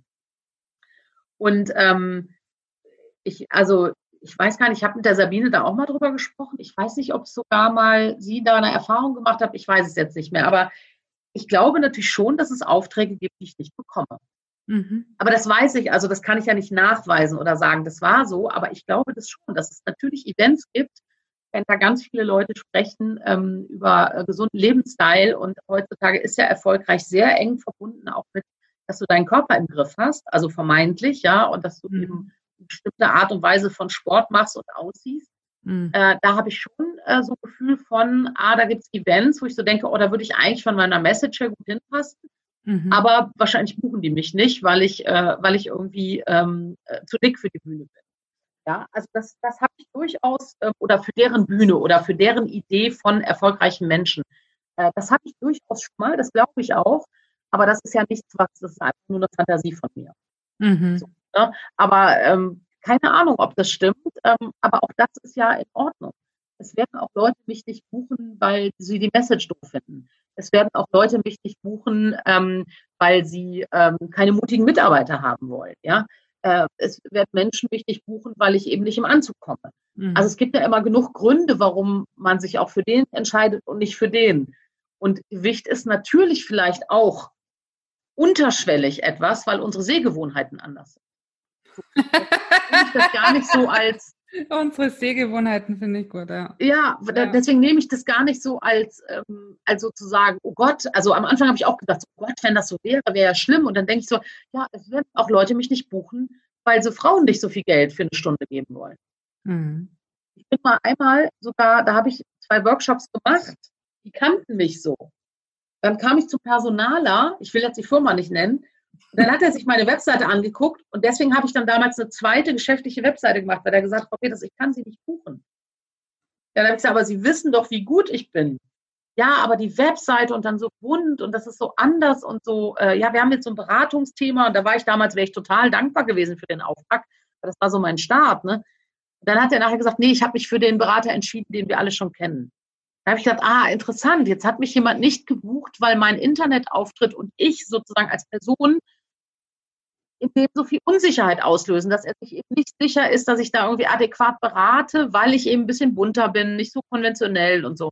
Und ähm, ich, also ich weiß gar nicht, ich habe mit der Sabine da auch mal drüber gesprochen. Ich weiß nicht, ob sogar mal sie da eine Erfahrung gemacht hat. Ich weiß es jetzt nicht mehr. Aber ich glaube natürlich schon, dass es Aufträge gibt, die ich nicht bekomme. Mhm. Aber das weiß ich, also das kann ich ja nicht nachweisen oder sagen, das war so. Aber ich glaube das schon, dass es natürlich Events gibt, wenn da ganz viele Leute sprechen ähm, über äh, gesunden Lebensstil. Und heutzutage ist ja erfolgreich sehr eng verbunden auch mit, dass du deinen Körper im Griff hast, also vermeintlich, ja, und dass du mhm. eben bestimmte Art und Weise von Sport machst und aussiehst. Mhm. Äh, da habe ich schon äh, so ein Gefühl von, ah, da gibt es Events, wo ich so denke, oh, da würde ich eigentlich von meiner Message her gut hinpassen. Mhm. Aber wahrscheinlich buchen die mich nicht, weil ich, äh, weil ich irgendwie ähm, äh, zu dick für die Bühne bin. Ja, also das, das habe ich durchaus, äh, oder für deren Bühne oder für deren Idee von erfolgreichen Menschen. Äh, das habe ich durchaus schon mal, das glaube ich auch. Aber das ist ja nichts, was, das ist einfach nur eine Fantasie von mir. Mhm. So, ne? Aber ähm, keine Ahnung, ob das stimmt, ähm, aber auch das ist ja in Ordnung. Es werden auch Leute mich nicht buchen, weil sie die Message doof finden. Es werden auch Leute mich nicht buchen, ähm, weil sie ähm, keine mutigen Mitarbeiter haben wollen. Ja, äh, es werden Menschen mich nicht buchen, weil ich eben nicht im Anzug komme. Mhm. Also es gibt ja immer genug Gründe, warum man sich auch für den entscheidet und nicht für den. Und Gewicht ist natürlich vielleicht auch unterschwellig etwas, weil unsere Sehgewohnheiten anders sind ich das gar nicht so als. [LAUGHS] Unsere Sehgewohnheiten finde ich gut, ja. Ja, ja. deswegen nehme ich das gar nicht so als, ähm, als sozusagen, oh Gott, also am Anfang habe ich auch gedacht, oh Gott, wenn das so wäre, wäre ja schlimm. Und dann denke ich so, ja, es werden auch Leute mich nicht buchen, weil so Frauen nicht so viel Geld für eine Stunde geben wollen. Mhm. Ich bin mal einmal sogar, da habe ich zwei Workshops gemacht, die kannten mich so. Dann kam ich zum Personaler, ich will jetzt die Firma nicht nennen, dann hat er sich meine Webseite angeguckt und deswegen habe ich dann damals eine zweite geschäftliche Webseite gemacht, weil er gesagt hat, Frau Peters, ich kann Sie nicht buchen. Dann habe ich gesagt, aber Sie wissen doch, wie gut ich bin. Ja, aber die Webseite und dann so bunt und das ist so anders und so, äh, ja, wir haben jetzt so ein Beratungsthema und da war ich damals, wäre ich total dankbar gewesen für den Auftrag, weil das war so mein Start. Ne? dann hat er nachher gesagt, nee, ich habe mich für den Berater entschieden, den wir alle schon kennen. Da habe ich gedacht, ah, interessant, jetzt hat mich jemand nicht gebucht, weil mein Internetauftritt und ich sozusagen als Person in dem so viel Unsicherheit auslösen, dass er sich eben nicht sicher ist, dass ich da irgendwie adäquat berate, weil ich eben ein bisschen bunter bin, nicht so konventionell und so.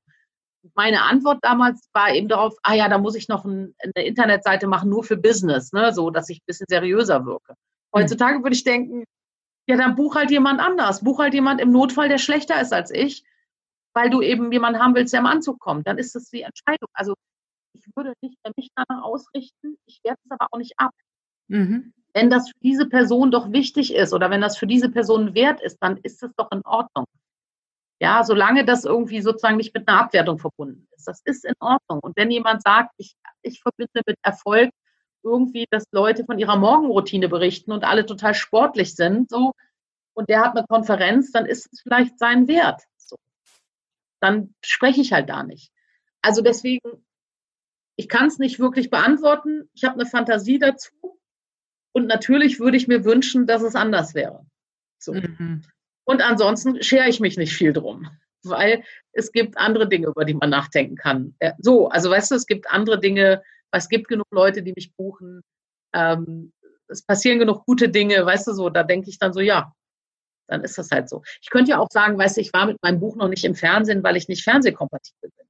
Meine Antwort damals war eben darauf, ah ja, da muss ich noch ein, eine Internetseite machen, nur für Business, ne, so dass ich ein bisschen seriöser wirke. Hm. Heutzutage würde ich denken, ja, dann buch halt jemand anders. Buch halt jemand im Notfall, der schlechter ist als ich, weil du eben jemanden haben willst, der im Anzug kommt. Dann ist das die Entscheidung. Also ich würde nicht mich danach ausrichten, ich werde es aber auch nicht ab. Mhm wenn das für diese Person doch wichtig ist oder wenn das für diese Person wert ist, dann ist es doch in Ordnung. Ja, solange das irgendwie sozusagen nicht mit einer Abwertung verbunden ist. Das ist in Ordnung. Und wenn jemand sagt, ich, ich verbinde mit Erfolg irgendwie, dass Leute von ihrer Morgenroutine berichten und alle total sportlich sind, so, und der hat eine Konferenz, dann ist es vielleicht sein Wert. Dann spreche ich halt da nicht. Also deswegen, ich kann es nicht wirklich beantworten. Ich habe eine Fantasie dazu. Und natürlich würde ich mir wünschen, dass es anders wäre. So. Mhm. Und ansonsten schere ich mich nicht viel drum, weil es gibt andere Dinge, über die man nachdenken kann. So, also weißt du, es gibt andere Dinge, es gibt genug Leute, die mich buchen. Ähm, es passieren genug gute Dinge, weißt du so, da denke ich dann so, ja, dann ist das halt so. Ich könnte ja auch sagen, weißt du, ich war mit meinem Buch noch nicht im Fernsehen, weil ich nicht fernsehkompatibel bin.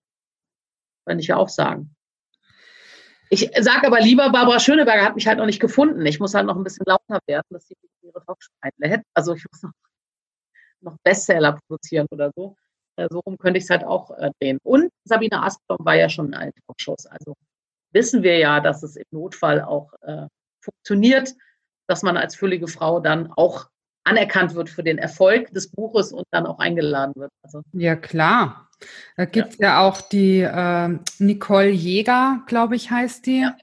Könnte ich ja auch sagen. Ich sage aber lieber, Barbara Schöneberger hat mich halt noch nicht gefunden. Ich muss halt noch ein bisschen lauter werden, dass sie ihre Talkshow einlädt. Also ich muss noch, noch Bestseller produzieren oder so. Äh, so rum könnte ich es halt auch äh, drehen. Und Sabine Asplom war ja schon in allen Talkshows. Also wissen wir ja, dass es im Notfall auch äh, funktioniert, dass man als füllige Frau dann auch anerkannt wird für den Erfolg des Buches und dann auch eingeladen wird. Also, ja, klar. Da gibt es ja. ja. auch die äh, Nicole Jäger, glaube ich, heißt die. Ja.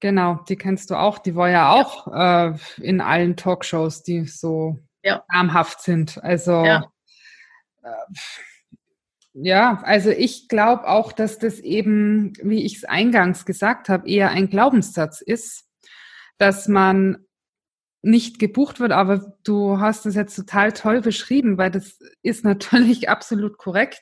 Genau, die kennst du auch. Die war ja auch ja. Äh, in allen Talkshows, die so namhaft sind. Also äh, ja, also ich glaube auch, dass das eben, wie ich es eingangs gesagt habe, eher ein Glaubenssatz ist, dass man nicht gebucht wird, aber du hast es jetzt total toll beschrieben, weil das ist natürlich [LAUGHS] absolut korrekt.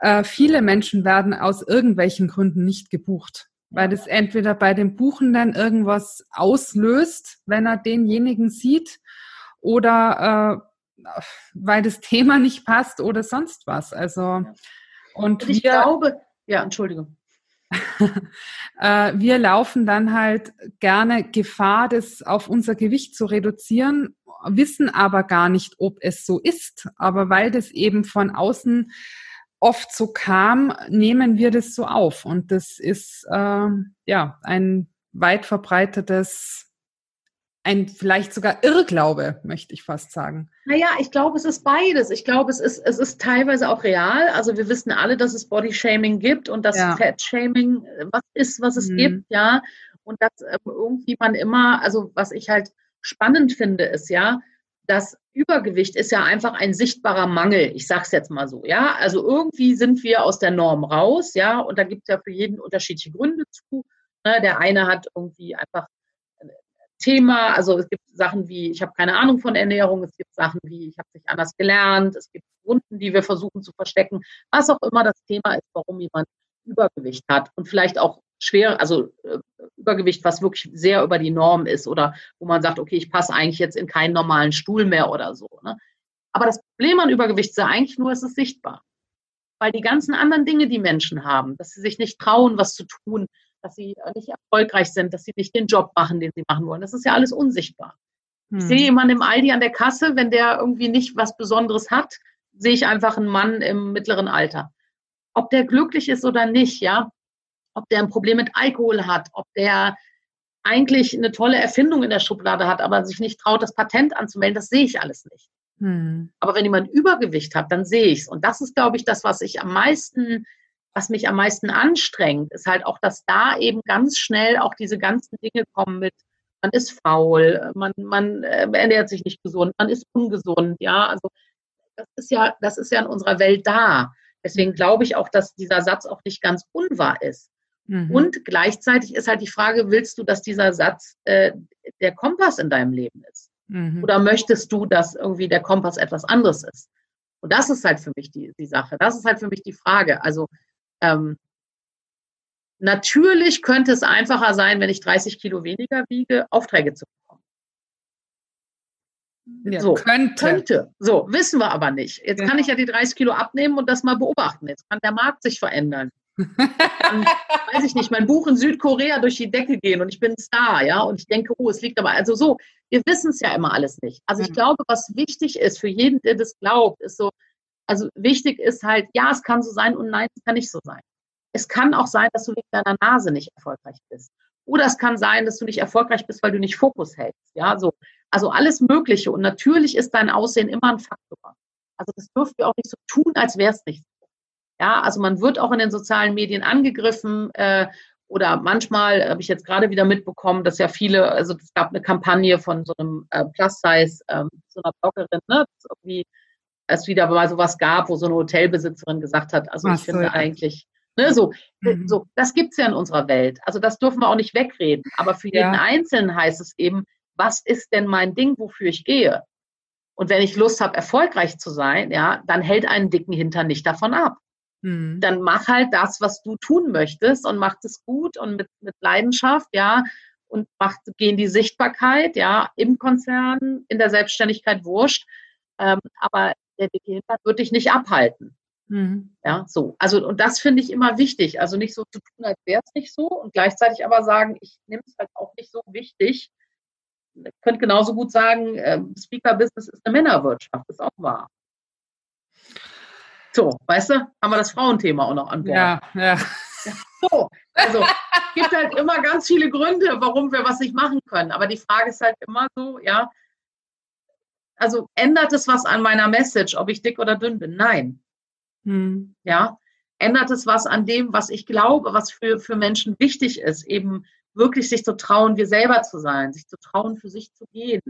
äh, viele Menschen werden aus irgendwelchen Gründen nicht gebucht, weil das entweder bei dem Buchenden irgendwas auslöst, wenn er denjenigen sieht, oder äh, weil das Thema nicht passt oder sonst was. Also und, und ich wir, glaube, ja, Entschuldigung. [LAUGHS] Äh, wir laufen dann halt gerne Gefahr, das auf unser Gewicht zu reduzieren, wissen aber gar nicht, ob es so ist. Aber weil das eben von außen oft so kam, nehmen wir das so auf. Und das ist äh, ja ein weit verbreitetes ein vielleicht sogar Irrglaube, möchte ich fast sagen. Naja, ich glaube, es ist beides. Ich glaube, es ist, es ist teilweise auch real. Also wir wissen alle, dass es Bodyshaming gibt und dass ja. Fat-Shaming äh, was ist, was es mhm. gibt, ja. Und dass ähm, irgendwie man immer, also was ich halt spannend finde, ist ja, das Übergewicht ist ja einfach ein sichtbarer Mangel. Ich sage es jetzt mal so, ja. Also irgendwie sind wir aus der Norm raus, ja. Und da gibt es ja für jeden unterschiedliche Gründe zu. Ne? Der eine hat irgendwie einfach Thema. Also es gibt Sachen wie, ich habe keine Ahnung von Ernährung, es gibt Sachen wie, ich habe nicht anders gelernt, es gibt Wunden, die wir versuchen zu verstecken, was auch immer das Thema ist, warum jemand Übergewicht hat und vielleicht auch schwer, also äh, Übergewicht, was wirklich sehr über die Norm ist oder wo man sagt, okay, ich passe eigentlich jetzt in keinen normalen Stuhl mehr oder so. Ne? Aber das Problem an Übergewicht ist ja eigentlich nur, es ist sichtbar. Weil die ganzen anderen Dinge, die Menschen haben, dass sie sich nicht trauen, was zu tun, dass sie äh, nicht erfolgreich sind, dass sie nicht den Job machen, den sie machen wollen. Das ist ja alles unsichtbar. Hm. Ich sehe jemanden im Aldi an der Kasse, wenn der irgendwie nicht was Besonderes hat, sehe ich einfach einen Mann im mittleren Alter. Ob der glücklich ist oder nicht, ja, ob der ein Problem mit Alkohol hat, ob der eigentlich eine tolle Erfindung in der Schublade hat, aber sich nicht traut, das Patent anzumelden, das sehe ich alles nicht. Hm. Aber wenn jemand Übergewicht hat, dann sehe ich es. Und das ist, glaube ich, das, was ich am meisten was mich am meisten anstrengt, ist halt auch, dass da eben ganz schnell auch diese ganzen Dinge kommen mit, man ist faul, man, man äh, ernährt sich nicht gesund, man ist ungesund, ja, also das ist ja, das ist ja in unserer Welt da. Deswegen glaube ich auch, dass dieser Satz auch nicht ganz unwahr ist. Mhm. Und gleichzeitig ist halt die Frage, willst du, dass dieser Satz äh, der Kompass in deinem Leben ist? Mhm. Oder möchtest du, dass irgendwie der Kompass etwas anderes ist? Und das ist halt für mich die, die Sache. Das ist halt für mich die Frage. Also ähm, natürlich könnte es einfacher sein, wenn ich 30 Kilo weniger wiege, Aufträge zu bekommen. Ja, so, könnte. könnte. So, wissen wir aber nicht. Jetzt ja. kann ich ja die 30 Kilo abnehmen und das mal beobachten. Jetzt kann der Markt sich verändern. Dann, [LAUGHS] weiß ich nicht, mein Buch in Südkorea durch die Decke gehen und ich bin Star, ja, und ich denke, oh, es liegt aber, also so, wir wissen es ja immer alles nicht. Also ich glaube, was wichtig ist für jeden, der das glaubt, ist so, also wichtig ist halt, ja, es kann so sein und nein, es kann nicht so sein. Es kann auch sein, dass du wegen deiner Nase nicht erfolgreich bist. Oder es kann sein, dass du nicht erfolgreich bist, weil du nicht Fokus hältst. Ja, so. Also alles Mögliche. Und natürlich ist dein Aussehen immer ein Faktor. Also das dürfen wir auch nicht so tun, als wäre es nicht so. Ja, also man wird auch in den sozialen Medien angegriffen äh, oder manchmal habe ich jetzt gerade wieder mitbekommen, dass ja viele, also es gab eine Kampagne von so einem äh, Plus-Size, ähm, so einer Bloggerin, ne, irgendwie es wieder mal sowas gab, wo so eine Hotelbesitzerin gesagt hat, also Ach ich so, finde ja. eigentlich, ne, so, äh, mhm. so, das gibt's ja in unserer Welt. Also das dürfen wir auch nicht wegreden. Aber für jeden ja. Einzelnen heißt es eben, was ist denn mein Ding, wofür ich gehe? Und wenn ich Lust habe, erfolgreich zu sein, ja, dann hält einen dicken Hintern nicht davon ab. Mhm. Dann mach halt das, was du tun möchtest und mach es gut und mit, mit Leidenschaft, ja, und mach, geh in die Sichtbarkeit, ja, im Konzern, in der Selbstständigkeit, wurscht. Ähm, aber der dicke Hintern wird dich nicht abhalten. Mhm. Ja, so. Also, und das finde ich immer wichtig. Also nicht so zu tun, als wäre es nicht so und gleichzeitig aber sagen, ich nehme es halt auch nicht so wichtig. Ich könnte genauso gut sagen, äh, Speaker-Business ist eine Männerwirtschaft, ist auch wahr. So, weißt du, haben wir das Frauenthema auch noch an Bord. Ja, ja. So, also gibt halt immer ganz viele Gründe, warum wir was nicht machen können. Aber die Frage ist halt immer so, ja, also ändert es was an meiner Message, ob ich dick oder dünn bin? Nein. Hm. Ja. Ändert es was an dem, was ich glaube, was für, für Menschen wichtig ist, eben wirklich sich zu trauen, wir selber zu sein, sich zu trauen, für sich zu gehen,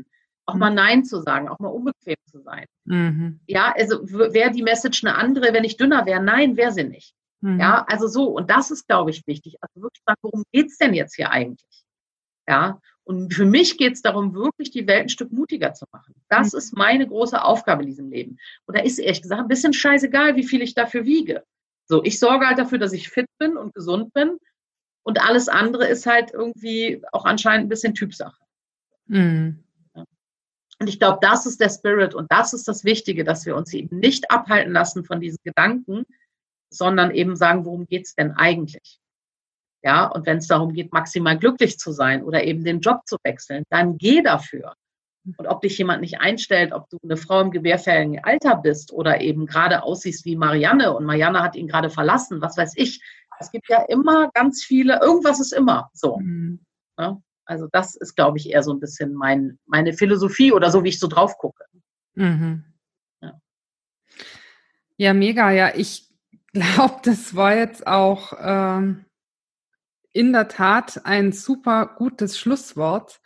auch hm. mal Nein zu sagen, auch mal unbequem zu sein. Mhm. Ja, also wäre die Message eine andere, wenn ich dünner wäre? Nein, wäre sie nicht. Mhm. Ja, also so, und das ist, glaube ich, wichtig. Also wirklich sagen, worum geht's denn jetzt hier eigentlich? Ja, und für mich geht es darum, wirklich die Welt ein Stück mutiger zu machen. Das mhm. ist meine große Aufgabe in diesem Leben. Und da ist ehrlich gesagt ein bisschen scheißegal, wie viel ich dafür wiege. So, ich sorge halt dafür, dass ich fit bin und gesund bin. Und alles andere ist halt irgendwie auch anscheinend ein bisschen Typsache. Mhm. Und ich glaube, das ist der Spirit und das ist das Wichtige, dass wir uns eben nicht abhalten lassen von diesen Gedanken, sondern eben sagen, worum geht es denn eigentlich? Ja, und wenn es darum geht, maximal glücklich zu sein oder eben den Job zu wechseln, dann geh dafür. Und ob dich jemand nicht einstellt, ob du eine Frau im gebärfähigen Alter bist oder eben gerade aussiehst wie Marianne und Marianne hat ihn gerade verlassen, was weiß ich. Es gibt ja immer ganz viele, irgendwas ist immer so. Mhm. Ja? Also das ist, glaube ich, eher so ein bisschen mein, meine Philosophie oder so, wie ich so drauf gucke. Mhm. Ja. ja. mega. Ja, ich [LAUGHS] glaube, das war jetzt auch ähm, in der Tat ein super gutes Schlusswort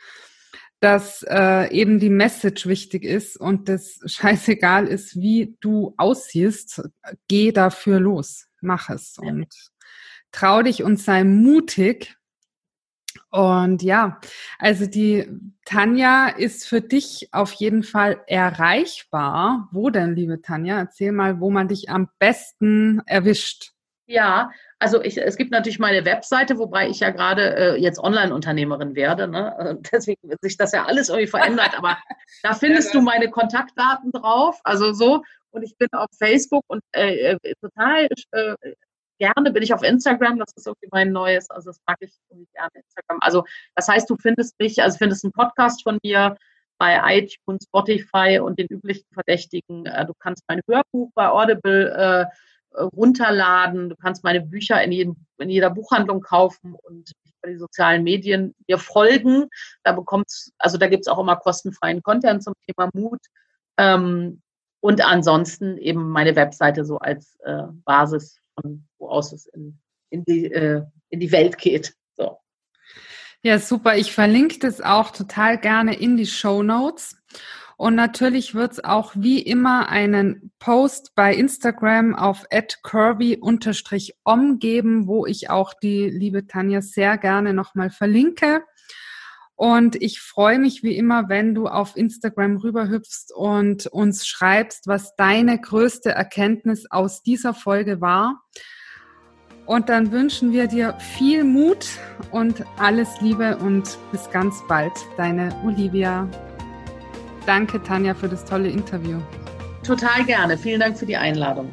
dass äh, eben die Message wichtig ist und das [LAUGHS] scheißegal ist, wie du aussiehst, geh dafür los, mach es ja. und trau dich und sei mutig. Und ja, also die Tanja ist für dich auf jeden Fall erreichbar. Wo denn, liebe Tanja? Erzähl mal, wo man dich am besten erwischt. Ja, also ich, es gibt natürlich meine Webseite, wobei ich ja gerade äh, jetzt Online-Unternehmerin werde. Ne? Deswegen wird sich das ja alles irgendwie verändert. Aber [LAUGHS] da findest du meine Kontaktdaten drauf. Also so. Und ich bin auf Facebook und äh, äh, total äh, gerne bin ich auf Instagram. Das ist irgendwie mein neues. Also das mag ich irgendwie gerne Instagram. Also das heißt, du findest mich, also findest einen Podcast von mir bei iTunes, Spotify und den üblichen Verdächtigen. Äh, du kannst mein Hörbuch bei Audible äh, äh, runterladen. Du kannst meine Bücher in, jedem, in jeder Buchhandlung kaufen und bei den sozialen Medien mir folgen. Da bekommt's, also da gibt's auch immer kostenfreien Content zum Thema Mut. Ähm, und ansonsten eben meine Webseite so als äh, Basis, von wo aus es in, in, die, äh, in die Welt geht. So. Ja, super. Ich verlinke das auch total gerne in die Show Notes. Und natürlich wird es auch wie immer einen Post bei Instagram auf curvy-om geben, wo ich auch die liebe Tanja sehr gerne nochmal verlinke. Und ich freue mich wie immer, wenn du auf Instagram rüberhüpfst und uns schreibst, was deine größte Erkenntnis aus dieser Folge war. Und dann wünschen wir dir viel Mut und alles Liebe und bis ganz bald. Deine Olivia. Danke, Tanja, für das tolle Interview. Total gerne. Vielen Dank für die Einladung.